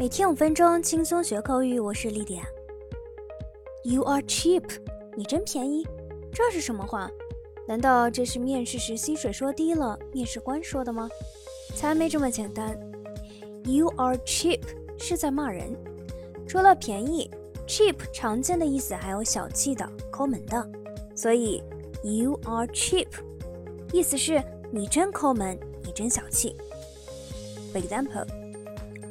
每天五分钟，轻松学口语。我是丽迪亚。You are cheap，你真便宜。这是什么话？难道这是面试时薪水说低了，面试官说的吗？才没这么简单。You are cheap 是在骂人。除了便宜，cheap 常见的意思还有小气的、抠门的。所以 you are cheap，意思是你真抠门，你真小气。For example,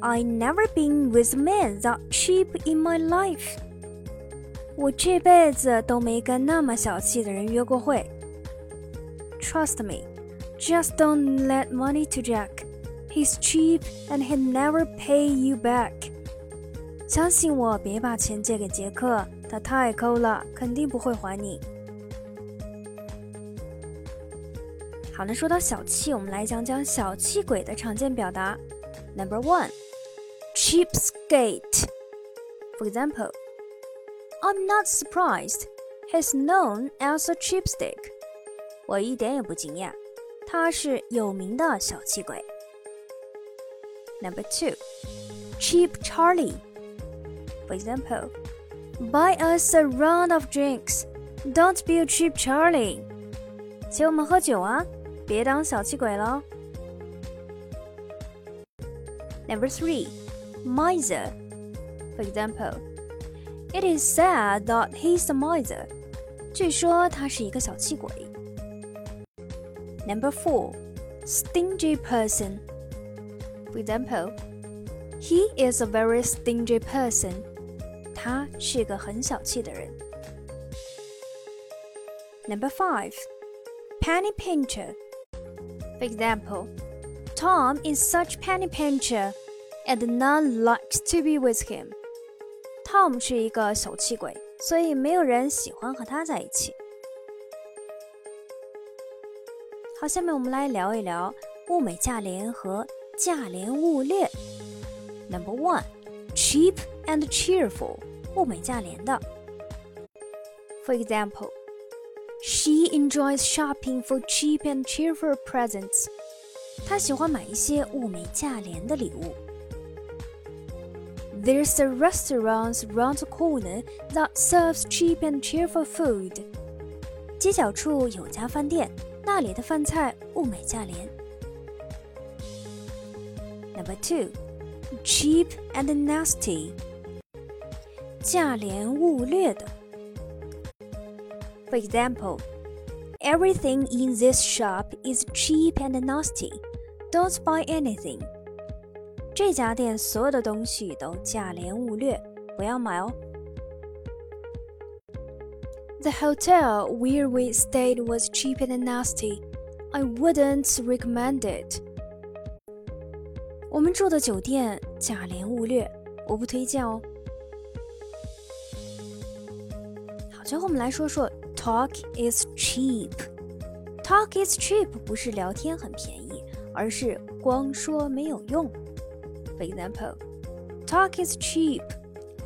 I never been with a man that cheap in my life. 我这辈子都没跟那么小气的人约过会。Trust me, just don't let money to Jack. He's cheap and he never pay you back. 相信我，别把钱借给杰克，他太抠了，肯定不会还你。好，那说到小气，我们来讲讲小气鬼的常见表达。Number one, cheapskate. For example, I'm not surprised he's known as a cheapskate. 我一点也不惊讶，他是有名的小气鬼。Number two, cheap Charlie. For example, buy us a round of drinks. Don't be a cheap Charlie. 请我们喝酒啊，别当小气鬼喽。Number three miser. For example, it is said that he's a miser. 据说他是一个小气鬼。Number four, stingy person. For example, he is a very stingy person. 他是个很小气的人。Number five, penny pincher. For example, Tom is such penny pincher, and none likes to be with him. Tom 是一个小气鬼，所以没有人喜欢和他在一起。好，下面我们来聊一聊物美价廉和价廉物劣。Number one, cheap and cheerful，物美价廉的。For example. She enjoys shopping for cheap and cheerful presents. 她喜欢买一些物美价廉的礼物。 There's a restaurant around the corner that serves cheap and cheerful food. 街角处有家饭店，那里的饭菜物美价廉。Number two, cheap and nasty. 价廉物劣的。For example, everything in this shop is cheap and nasty. Don't buy anything. 这家店所有的东西都价廉物劣，不要买哦。The hotel where we stayed was cheap and nasty. I wouldn't recommend it. 我们住的酒店价廉物劣，我不推荐哦。好，最后我们来说说 Talk is cheap. Talk is cheap 不是聊天很便宜，而是光说没有用。 For example, talk is cheap.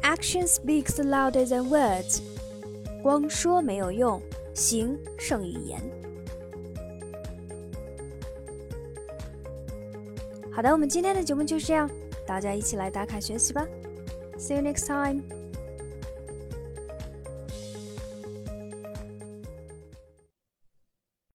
Action speaks louder than words. 光说没有用，行胜于言。好的，我们今天的节目就是这样，大家一起来打卡学习吧。See you next time.